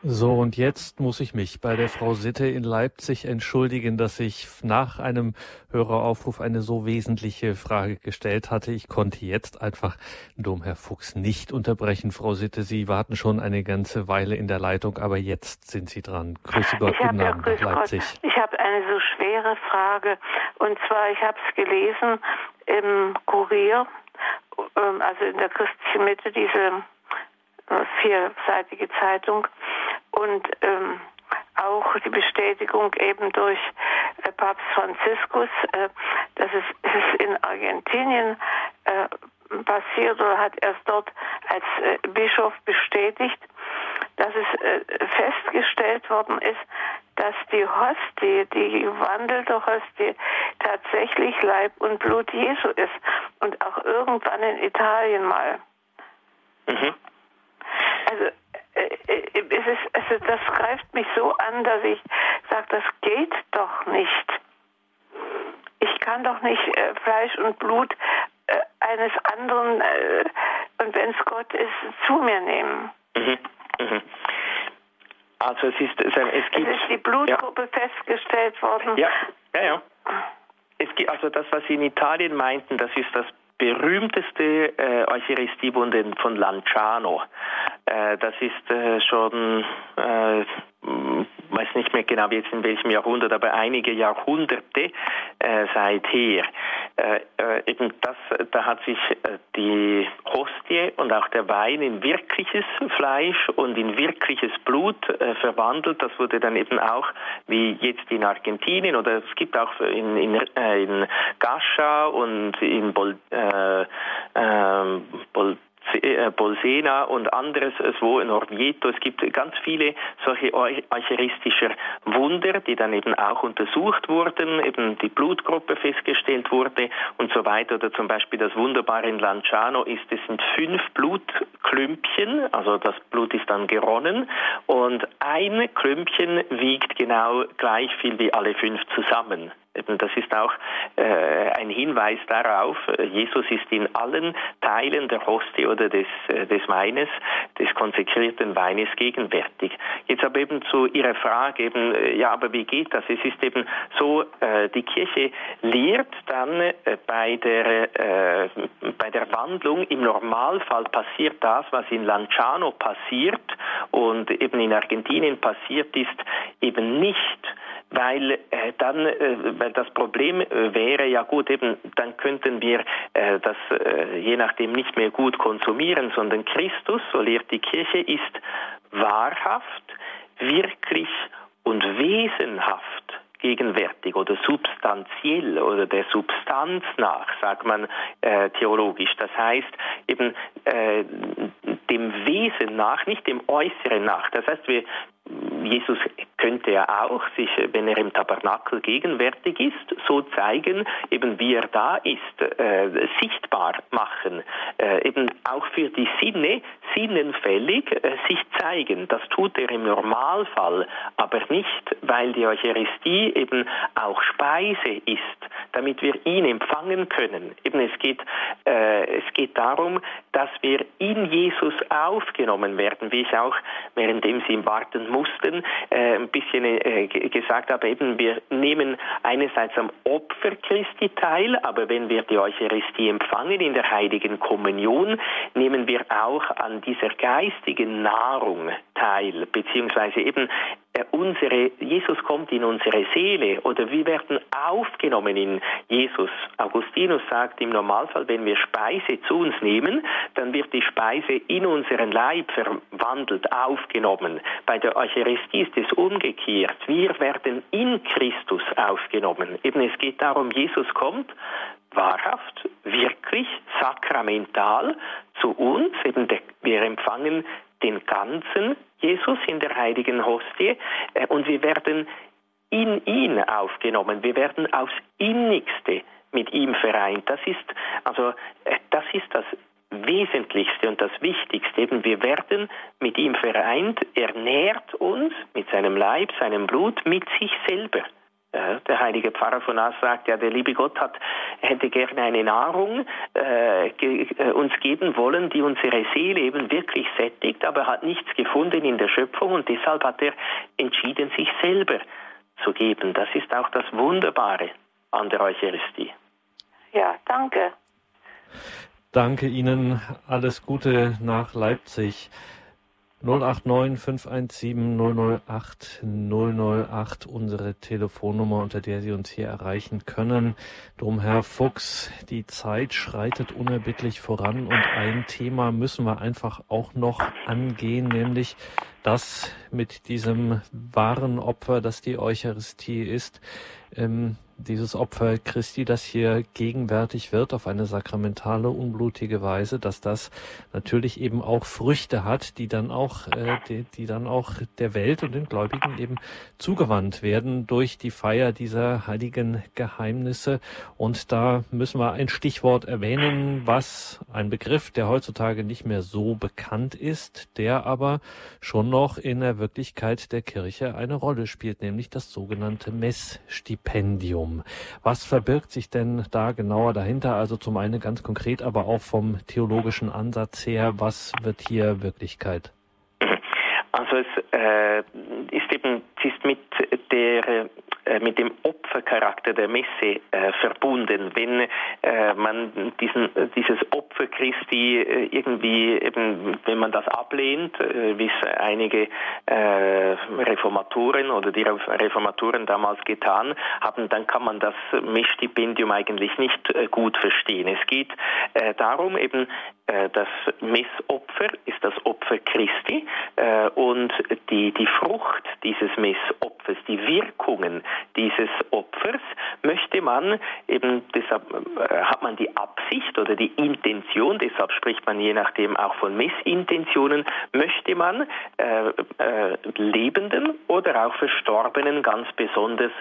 A: So, und jetzt muss ich mich bei der Frau Sitte in Leipzig entschuldigen, dass ich nach einem Höreraufruf eine so wesentliche Frage gestellt hatte. Ich konnte jetzt einfach Domherr Fuchs nicht unterbrechen. Frau Sitte, Sie warten schon eine ganze Weile in der Leitung, aber jetzt sind Sie dran. Grüße Gott, guten Abend nach Leipzig.
C: Gott. Ich habe eine so schwere Frage. Und zwar, ich habe es gelesen im Kurier, ähm, also in der christlichen Mitte, diese vierseitige Zeitung und ähm, auch die Bestätigung eben durch äh, Papst Franziskus, äh, dass es, es in Argentinien äh, passiert oder hat erst dort als äh, Bischof bestätigt, dass es äh, festgestellt worden ist, dass die Hostie, die gewandelte Hostie, tatsächlich Leib und Blut Jesu ist und auch irgendwann in Italien mal. Mhm. Also äh, äh, es ist, also das greift mich so an, dass ich sage, das geht doch nicht. Ich kann doch nicht äh, Fleisch und Blut äh, eines anderen, äh, und wenn es Gott ist, zu mir nehmen. Mhm. Mhm.
B: Also es ist, es, es gibt...
C: Es ist die Blutgruppe ja. festgestellt worden.
B: Ja, ja, ja. Es gibt, also das, was Sie in Italien meinten, das ist das berühmteste äh, Eucharistiewunder von Lanciano. Äh, das ist äh, schon, äh, weiß nicht mehr genau jetzt in welchem Jahrhundert, aber einige Jahrhunderte äh, seither. Äh, äh, eben das, da hat sich äh, die Hostie und auch der Wein in wirkliches Fleisch und in wirkliches Blut äh, verwandelt. Das wurde dann eben auch, wie jetzt in Argentinien oder es gibt auch in, in, äh, in Gascha und in Bol, äh, äh, Bol Bolsena und anderes, wo in Orvieto. Es gibt ganz viele solche eucharistischer Wunder, die dann eben auch untersucht wurden, eben die Blutgruppe festgestellt wurde und so weiter. Oder zum Beispiel das Wunderbare in Lanciano ist, es sind fünf Blutklümpchen, also das Blut ist dann geronnen und ein Klümpchen wiegt genau gleich viel wie alle fünf zusammen. Das ist auch äh, ein Hinweis darauf, äh, Jesus ist in allen Teilen der Hostie oder des, äh, des Weines, des konsekrierten Weines gegenwärtig. Jetzt aber eben zu Ihrer Frage, eben, äh, ja, aber wie geht das? Es ist eben so, äh, die Kirche lehrt dann äh, bei, der, bei der Wandlung, im Normalfall passiert das, was in Lanciano passiert und eben in Argentinien passiert ist, eben nicht weil äh, dann, äh, weil das Problem äh, wäre, ja gut, eben, dann könnten wir äh, das äh, je nachdem nicht mehr gut konsumieren, sondern Christus, so lehrt die Kirche, ist wahrhaft, wirklich und wesenhaft gegenwärtig oder substanziell oder der Substanz nach, sagt man äh, theologisch. Das heißt eben äh, dem Wesen nach, nicht dem Äußeren nach. Das heißt, wir, Jesus könnte ja auch sich, wenn er im Tabernakel gegenwärtig ist, so zeigen, eben wie er da ist, äh, sichtbar machen, äh, eben auch für die Sinne sinnenfällig äh, sich zeigen. Das tut er im Normalfall, aber nicht, weil die Eucharistie eben auch Speise ist damit wir ihn empfangen können. Eben es geht, äh, es geht darum, dass wir in Jesus aufgenommen werden, wie ich auch währenddem Sie warten mussten, äh, bisschen äh, gesagt habe, eben wir nehmen einerseits am Opfer Christi teil, aber wenn wir die Eucharistie empfangen in der heiligen Kommunion, nehmen wir auch an dieser geistigen Nahrung teil, beziehungsweise eben unsere, Jesus kommt in unsere Seele oder wir werden aufgenommen in Jesus. Augustinus sagt im Normalfall, wenn wir Speise zu uns nehmen, dann wird die Speise in unseren Leib verwandelt, aufgenommen. Bei der Eucharistie ist es umgekehrt. Wir werden in Christus aufgenommen. Eben es geht darum, Jesus kommt wahrhaft, wirklich, sakramental zu uns. Eben wir empfangen den ganzen Jesus in der heiligen Hostie äh, und wir werden in ihn aufgenommen. Wir werden aufs Innigste mit ihm vereint. Das ist also äh, das ist das Wesentlichste und das Wichtigste. Eben wir werden mit ihm vereint. Er nährt uns mit seinem Leib, seinem Blut, mit sich selber. Der heilige Pfarrer von As sagt, ja, der liebe Gott hat, hätte gerne eine Nahrung äh, ge, äh, uns geben wollen, die unsere Seele eben wirklich sättigt, aber hat nichts gefunden in der Schöpfung und deshalb hat er entschieden, sich selber zu geben. Das ist auch das Wunderbare an der Eucharistie.
C: Ja, danke.
A: Danke Ihnen. Alles Gute nach Leipzig. 089 517 008 008 unsere Telefonnummer, unter der Sie uns hier erreichen können. Drum, Herr Fuchs, die Zeit schreitet unerbittlich voran und ein Thema müssen wir einfach auch noch angehen, nämlich das mit diesem wahren Opfer, das die Eucharistie ist. Ähm, dieses Opfer Christi, das hier gegenwärtig wird auf eine sakramentale, unblutige Weise, dass das natürlich eben auch Früchte hat, die dann auch, äh, die, die dann auch der Welt und den Gläubigen eben zugewandt werden durch die Feier dieser heiligen Geheimnisse. Und da müssen wir ein Stichwort erwähnen, was ein Begriff, der heutzutage nicht mehr so bekannt ist, der aber schon noch in der Wirklichkeit der Kirche eine Rolle spielt, nämlich das sogenannte Messstipendium. Judentum. Was verbirgt sich denn da genauer dahinter? Also zum einen ganz konkret, aber auch vom theologischen Ansatz her, was wird hier Wirklichkeit?
B: Also es äh, ist eben es ist mit der äh, mit dem Opfercharakter der Messe äh, verbunden. Wenn äh, man diesen, dieses Opfer Christi äh, irgendwie, eben, wenn man das ablehnt, äh, wie es einige äh, Reformatoren oder die Reformatoren damals getan haben, dann kann man das Messstipendium eigentlich nicht gut verstehen. Es geht darum, eben das Messopfer ist das Opfer Christi und die, die Frucht dieses Messopfers, die Wirkungen dieses Opfers möchte man eben, deshalb äh, hat man die Absicht oder die Intention, deshalb spricht man je nachdem auch von Messintentionen, möchte man äh, äh, Lebenden oder auch Verstorbenen ganz besonders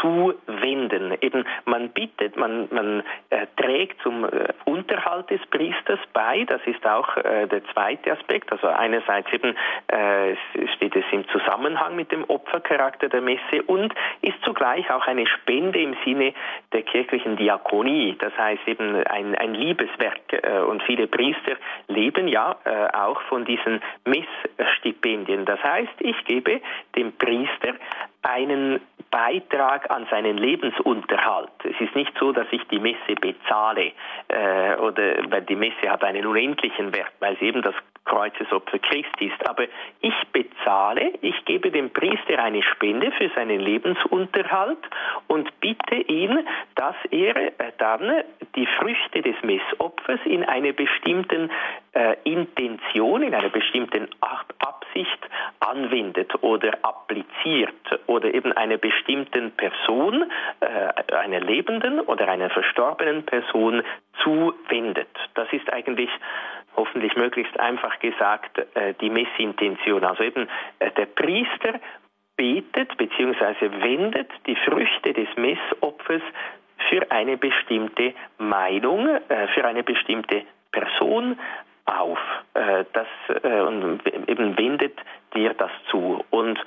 B: zuwenden. Eben man bittet, man, man äh, trägt zum äh, Unterhalt des Priesters bei. Das ist auch äh, der zweite Aspekt. Also einerseits eben äh, steht es im Zusammenhang mit dem Opfercharakter der Messe und ist zugleich auch eine Spende im Sinne der kirchlichen Diakonie. Das heißt eben ein, ein Liebeswerk. Äh, und viele Priester leben ja äh, auch von diesen Messstipendien. Das heißt, ich gebe dem Priester einen Beitrag an seinen Lebensunterhalt. Es ist nicht so, dass ich die Messe bezahle, äh, oder weil die Messe hat einen unendlichen Wert, weil sie eben das Kreuzesopfer Christi ist. Aber ich bezahle, ich gebe dem Priester eine Spende für seinen Lebensunterhalt und bitte ihn, dass er äh, dann die Früchte des Messopfers in einer bestimmten äh, Intention, in einer bestimmten Absicht anwendet oder appliziert oder eben einer bestimmten Person, äh, einer lebenden oder einer verstorbenen Person zuwendet. Das ist eigentlich hoffentlich möglichst einfach gesagt äh, die Messintention. Also eben äh, der Priester betet bzw. wendet die Früchte des Messopfers für eine bestimmte Meinung, äh, für eine bestimmte Person auf. Das, eben wendet dir das zu. Und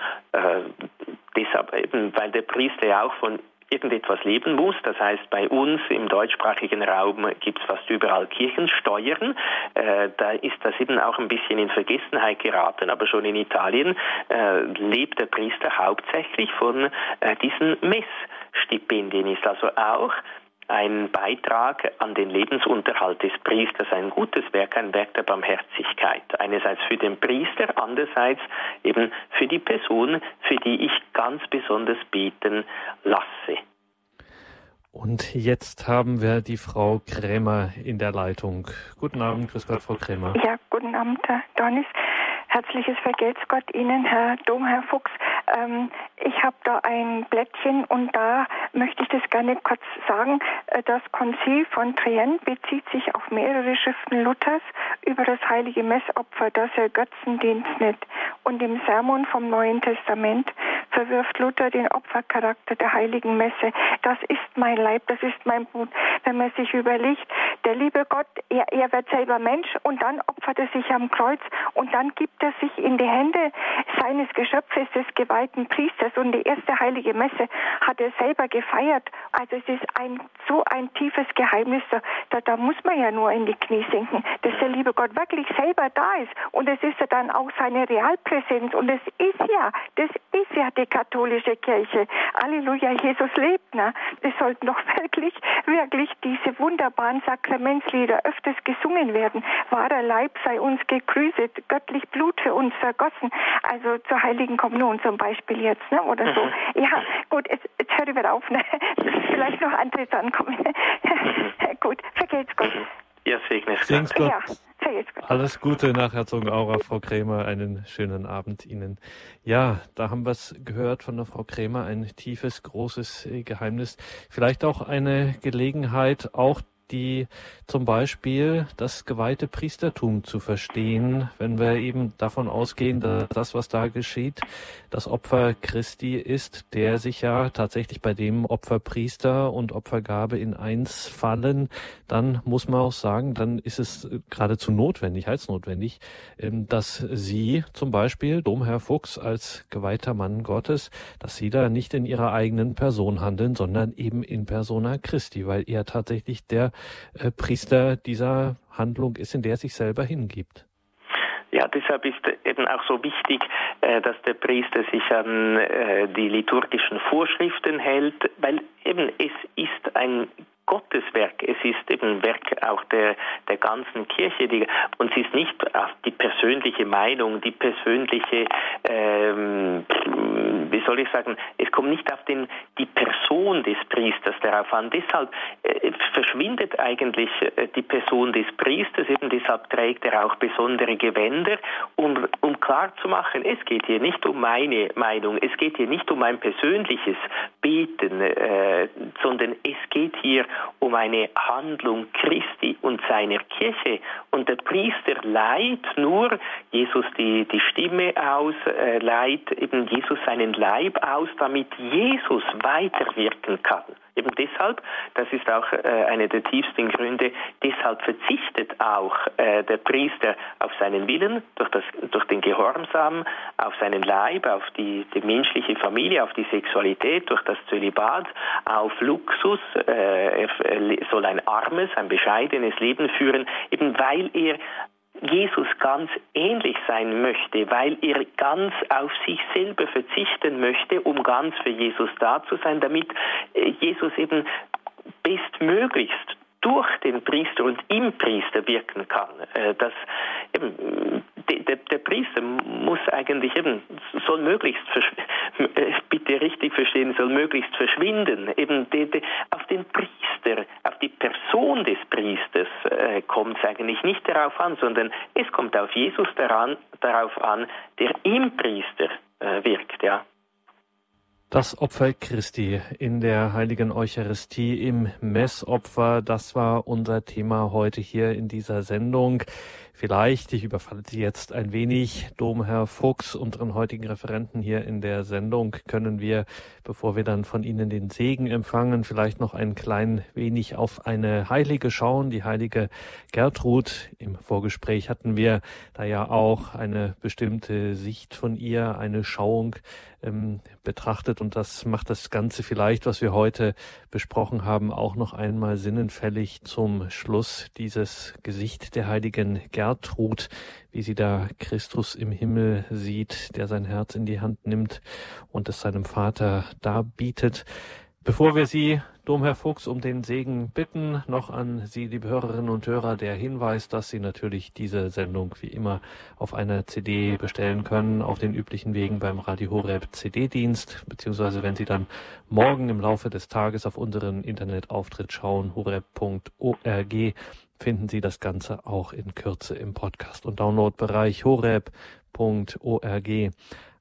B: deshalb eben, weil der Priester ja auch von irgendetwas leben muss. Das heißt, bei uns im deutschsprachigen Raum gibt es fast überall Kirchensteuern. Äh, da ist das eben auch ein bisschen in Vergessenheit geraten. Aber schon in Italien äh, lebt der Priester hauptsächlich von äh, diesen Messstipendien. Ist also auch ein Beitrag an den Lebensunterhalt des Priesters, ein gutes Werk, ein Werk der Barmherzigkeit. Einerseits für den Priester, andererseits eben für die Person, für die ich ganz besonders beten lasse.
A: Und jetzt haben wir die Frau Krämer in der Leitung. Guten Abend, grüß Gott, Frau Krämer.
D: Ja, guten Abend, Herr Donis. Herzliches Vergelt's Gott Ihnen, Herr Domherr Fuchs. Ähm, ich habe da ein Blättchen und da möchte ich das gerne kurz sagen. Äh, das Konzil von Trient bezieht sich auf mehrere Schriften Luthers über das heilige Messopfer, das er Götzendienst nennt. Und im Sermon vom Neuen Testament verwirft Luther den Opfercharakter der heiligen Messe. Das ist mein Leib, das ist mein Blut. Wenn man sich überlegt, der liebe Gott, er, er wird selber Mensch und dann opfert er sich am Kreuz und dann gibt er sich in die Hände seines Geschöpfes, des geweihten Priesters und die erste heilige Messe hat er selber gefeiert. Also es ist ein so ein tiefes Geheimnis, da, da muss man ja nur in die Knie sinken, dass der liebe Gott wirklich selber da ist und es ist ja dann auch seine Realpräsenz und es ist ja, das ist ja die katholische Kirche. Halleluja, Jesus lebt. Ne? Es sollten doch (laughs) wirklich, wirklich diese wunderbaren Sakramentslieder öfters gesungen werden. Wahrer Leib sei uns gegrüßet, göttlich Blut für uns vergossen. Also zur Heiligen Kommunion zum Beispiel jetzt, ne? oder so. Mhm. Ja, gut, jetzt, jetzt höre ich wieder auf. Ne? (laughs) Vielleicht noch andere drankommen. Mhm. gut, vergelt's Gott.
B: Ja, segne
A: es Gott. Ja. Alles Gute nach Herzogenaurach, Frau Krämer. Einen schönen Abend Ihnen. Ja, da haben wir es gehört von der Frau Krämer. Ein tiefes, großes Geheimnis. Vielleicht auch eine Gelegenheit, auch die zum Beispiel das geweihte Priestertum zu verstehen, wenn wir eben davon ausgehen, dass das, was da geschieht, das Opfer Christi ist, der sich ja tatsächlich bei dem Opferpriester und Opfergabe in eins fallen, dann muss man auch sagen, dann ist es geradezu notwendig, heilsnotwendig, ähm, dass Sie zum Beispiel, Domherr Fuchs, als geweihter Mann Gottes, dass Sie da nicht in Ihrer eigenen Person handeln, sondern eben in persona Christi, weil er tatsächlich der äh, Priester dieser Handlung ist, in der er sich selber hingibt.
B: Ja, deshalb ist eben auch so wichtig, äh, dass der Priester sich an äh, die liturgischen Vorschriften hält, weil eben es ist ein Gotteswerk, es ist eben Werk auch der, der ganzen Kirche die, und es ist nicht die persönliche Meinung, die persönliche, ähm, wie soll ich sagen, es kommt nicht auf den, die Person des Priesters darauf an. Deshalb äh, verschwindet eigentlich äh, die Person des Priesters, eben deshalb trägt er auch besondere Gewänder, um, um klar zu machen, es geht hier nicht um meine Meinung, es geht hier nicht um ein persönliches Beten, äh, sondern es geht hier um eine Handlung Christi und seiner Kirche. Und der Priester leiht nur Jesus die, die Stimme aus, äh, leiht eben Jesus seinen Leib aus, damit Jesus weiterwirken kann. Eben deshalb, das ist auch äh, einer der tiefsten Gründe, deshalb verzichtet auch äh, der Priester auf seinen Willen, durch, das, durch den Gehorsam, auf seinen Leib, auf die, die menschliche Familie, auf die Sexualität, durch das Zölibat, auf Luxus. Äh, er soll ein armes, ein bescheidenes Leben führen, eben weil er Jesus ganz ähnlich sein möchte, weil er ganz auf sich selber verzichten möchte, um ganz für Jesus da zu sein, damit äh, Jesus eben bestmöglichst durch den Priester und im Priester wirken kann. Äh, das, eben, der, der, Priester muss eigentlich eben, soll möglichst, (laughs) äh, bitte richtig verstehen, soll möglichst verschwinden. Eben auf den Priester, auf die Person des Priesters äh, kommt es eigentlich nicht darauf an, sondern es kommt auf Jesus daran, darauf an, der im Priester äh, wirkt. Ja.
A: Das Opfer Christi in der heiligen Eucharistie im Messopfer, das war unser Thema heute hier in dieser Sendung. Vielleicht, ich überfalle Sie jetzt ein wenig, Domherr Fuchs, unseren heutigen Referenten hier in der Sendung, können wir, bevor wir dann von Ihnen den Segen empfangen, vielleicht noch ein klein wenig auf eine Heilige schauen, die heilige Gertrud. Im Vorgespräch hatten wir da ja auch eine bestimmte Sicht von ihr, eine Schauung ähm, betrachtet und das macht das Ganze vielleicht, was wir heute besprochen haben, auch noch einmal sinnenfällig zum Schluss dieses Gesicht der heiligen Gertrud, wie sie da Christus im Himmel sieht, der sein Herz in die Hand nimmt und es seinem Vater darbietet. Bevor wir Sie, Domherr Fuchs, um den Segen bitten, noch an Sie, liebe Hörerinnen und Hörer, der Hinweis, dass Sie natürlich diese Sendung wie immer auf einer CD bestellen können, auf den üblichen Wegen beim Radio Horeb CD-Dienst, beziehungsweise wenn Sie dann morgen im Laufe des Tages auf unseren Internetauftritt schauen, horeb.org, finden Sie das Ganze auch in Kürze im Podcast und Downloadbereich horeb.org.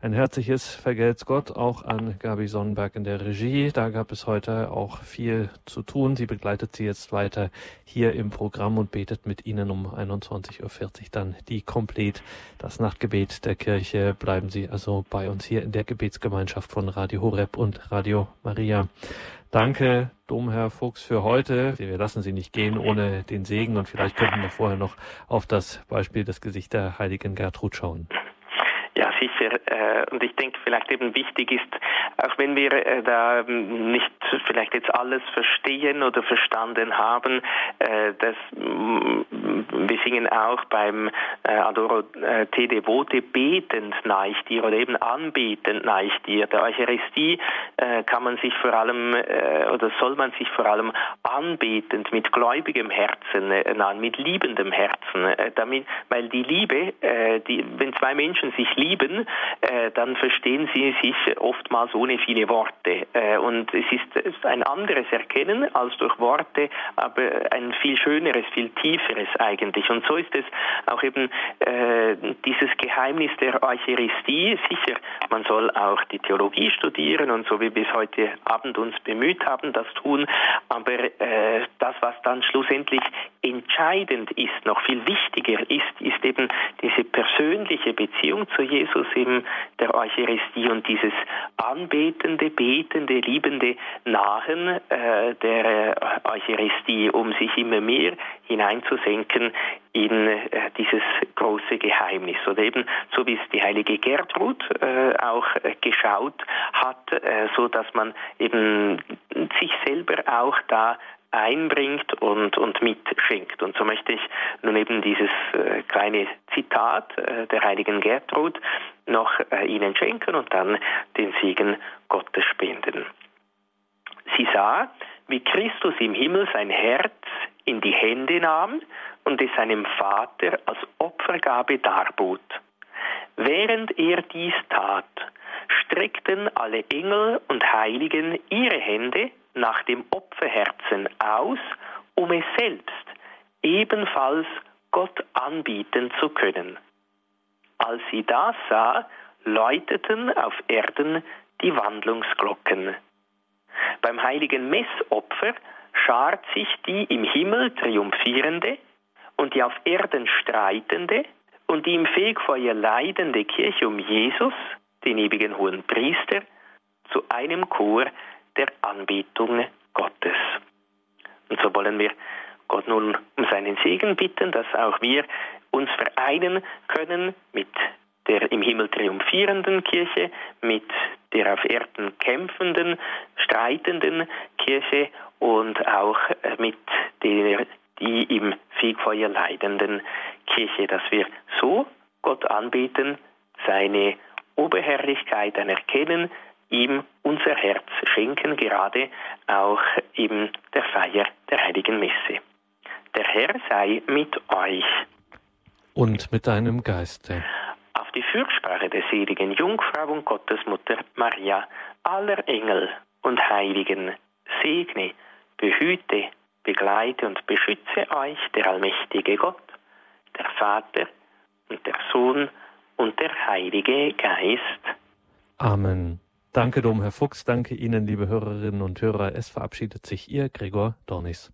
A: Ein herzliches Vergelt's Gott auch an Gabi Sonnenberg in der Regie. Da gab es heute auch viel zu tun. Sie begleitet sie jetzt weiter hier im Programm und betet mit Ihnen um 21.40 Uhr dann die Komplett, das Nachtgebet der Kirche. Bleiben Sie also bei uns hier in der Gebetsgemeinschaft von Radio Horeb und Radio Maria. Danke, Domherr Fuchs, für heute. Wir lassen Sie nicht gehen ohne den Segen und vielleicht könnten wir vorher noch auf das Beispiel des Gesicht der heiligen Gertrud schauen.
B: Ja, sicher. Äh, und ich denke, vielleicht eben wichtig ist, auch wenn wir äh, da nicht vielleicht jetzt alles verstehen oder verstanden haben, äh, dass mm, wir singen auch beim Adoro Te Devote betend neigt dir oder eben anbetend neigt dir. Der Eucharistie kann man sich vor allem oder soll man sich vor allem anbetend mit gläubigem Herzen nahen, mit liebendem Herzen, damit, weil die Liebe, die, wenn zwei Menschen sich lieben, äh, dann verstehen sie sich oftmals ohne viele Worte. Äh, und es ist ein anderes Erkennen als durch Worte, aber ein viel schöneres, viel tieferes eigentlich. Und so ist es auch eben äh, dieses Geheimnis der Eucharistie. Sicher, man soll auch die Theologie studieren und so wie es heute Abend uns bemüht haben, das tun. Aber äh, das, was dann schlussendlich entscheidend ist, noch viel wichtiger ist, ist eben diese persönliche Beziehung zu Jesus in der Eucharistie und dieses anbetende, betende, liebende Nahen äh, der Eucharistie, um sich immer mehr hineinzusenken in äh, dieses große Geheimnis. Oder eben so wie es die heilige Gertrud äh, auch äh, geschaut hat, äh, so dass man eben sich selber auch da einbringt und, und mitschenkt. Und so möchte ich nun eben dieses äh, kleine Zitat äh, der heiligen Gertrud noch äh, Ihnen schenken und dann den Segen Gottes spenden. Sie sah, wie Christus im Himmel sein Herz in die Hände nahm und es seinem Vater als Opfergabe darbot. Während er dies tat, streckten alle Engel und Heiligen ihre Hände nach dem Opferherzen aus, um es selbst ebenfalls Gott anbieten zu können. Als sie das sah, läuteten auf Erden die Wandlungsglocken. Beim heiligen Messopfer schart sich die im Himmel triumphierende und die auf Erden streitende und die im Fegfeuer leidende Kirche um Jesus, den ewigen hohen Priester, zu einem Chor der Anbetung Gottes. Und so wollen wir Gott nun um seinen Segen bitten, dass auch wir uns vereinen können mit der im Himmel triumphierenden Kirche, mit der auf Erden kämpfenden, streitenden Kirche und auch mit der die im Fegfeuer leidenden Kirche, dass wir so Gott anbeten, seine Oberherrlichkeit anerkennen, ihm unser Herz schenken, gerade auch in der Feier der Heiligen Messe. Der Herr sei mit euch.
A: Und mit deinem Geiste.
B: Auf die Fürsprache der seligen Jungfrau und Gottesmutter Maria, aller Engel und Heiligen, segne, behüte, begleite und beschütze euch der allmächtige Gott, der Vater und der Sohn und der Heilige Geist.
A: Amen. Danke, Dom, Herr Fuchs. Danke Ihnen, liebe Hörerinnen und Hörer. Es verabschiedet sich Ihr Gregor Dornis.